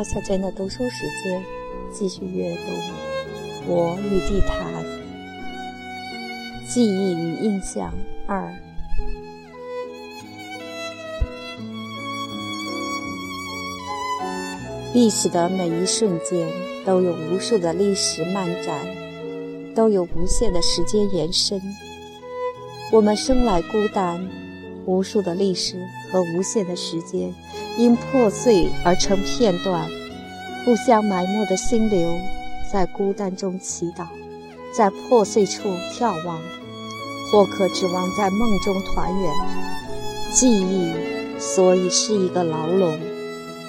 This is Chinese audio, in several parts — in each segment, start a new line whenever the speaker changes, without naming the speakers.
放下真的读书时间，继续阅读《我与地坛：记忆与印象二》。历史的每一瞬间都有无数的历史漫展，都有无限的时间延伸。我们生来孤单，无数的历史和无限的时间因破碎而成片段。互相埋没的心流在孤单中祈祷，在破碎处眺望，或可指望在梦中团圆。记忆所以是一个牢笼，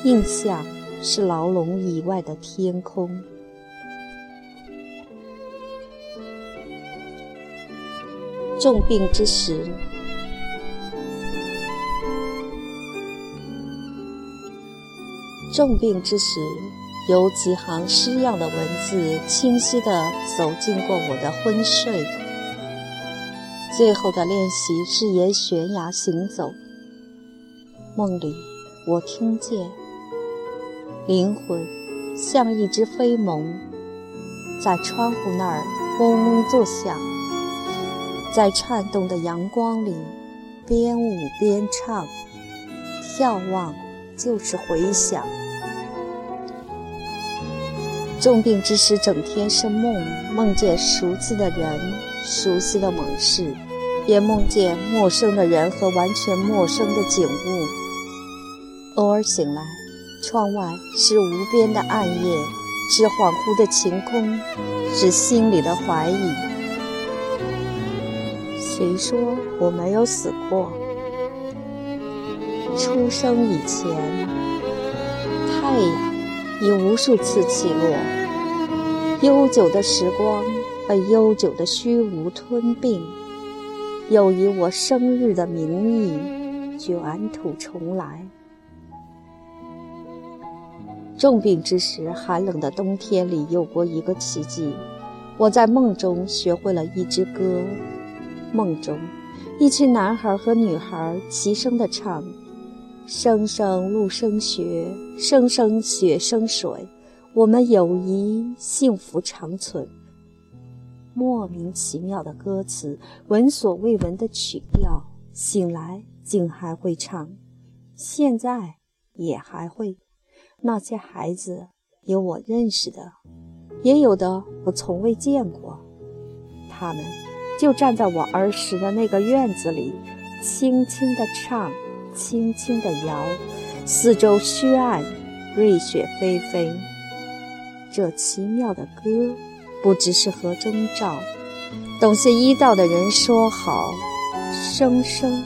印象。是牢笼以外的天空。重病之时，重病之时，有几行诗样的文字清晰地走进过我的昏睡。最后的练习是沿悬崖行走。梦里，我听见。灵魂像一只飞虻，在窗户那儿嗡嗡作响，在颤动的阳光里边舞边唱。眺望就是回响。重病之时，整天是梦，梦见熟悉的人、熟悉的往事，也梦见陌生的人和完全陌生的景物。偶尔醒来。窗外是无边的暗夜，是恍惚的晴空，是心里的怀疑。谁说我没有死过？出生以前，太阳已无数次起落，悠久的时光被悠久的虚无吞并，又以我生日的名义卷土重来。重病之时，寒冷的冬天里，有过一个奇迹。我在梦中学会了一支歌。梦中，一群男孩和女孩齐声地唱：“声声露生雪，声声雪生水，我们友谊幸福长存。”莫名其妙的歌词，闻所未闻的曲调，醒来竟还会唱，现在也还会。那些孩子有我认识的，也有的我从未见过。他们就站在我儿时的那个院子里，轻轻地唱，轻轻地摇，四周虚暗，瑞雪霏霏。这奇妙的歌，不知是何征兆。懂些医道的人说好，生生，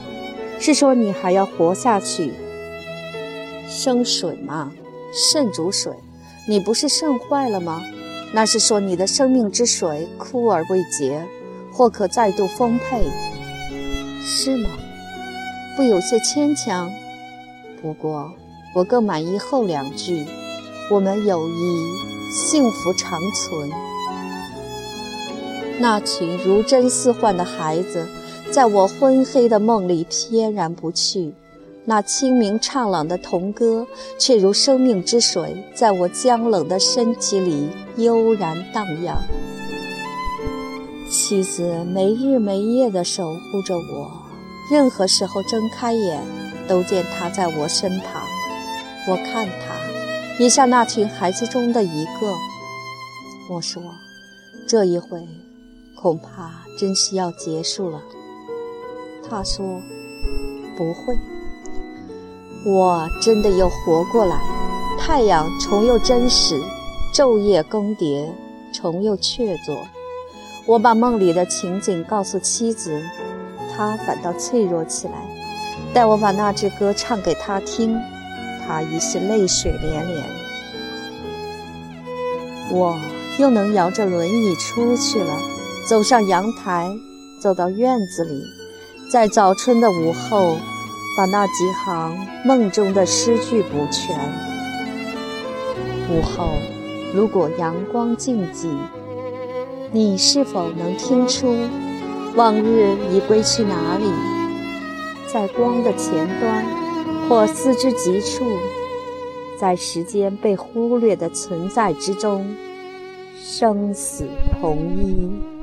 是说你还要活下去。生水嘛。肾主水，你不是肾坏了吗？那是说你的生命之水枯而未竭，或可再度丰沛，是吗？不有些牵强？不过我更满意后两句：我们友谊幸福长存。那群如真似幻的孩子，在我昏黑的梦里翩然不去。那清明畅朗的童歌，却如生命之水，在我僵冷的身体里悠然荡漾。妻子没日没夜地守护着我，任何时候睁开眼，都见他在我身旁。我看他，也像那群孩子中的一个。我说：“这一回，恐怕真是要结束了。”他说：“不会。”我真的又活过来，太阳重又真实，昼夜更迭，重又确凿。我把梦里的情景告诉妻子，他反倒脆弱起来。待我把那支歌唱给他听，他已是泪水连连。我又能摇着轮椅出去了，走上阳台，走到院子里，在早春的午后。把那几行梦中的诗句补全。午后，如果阳光静寂，你是否能听出往日已归去哪里？在光的前端，或四肢极处，在时间被忽略的存在之中，生死同一。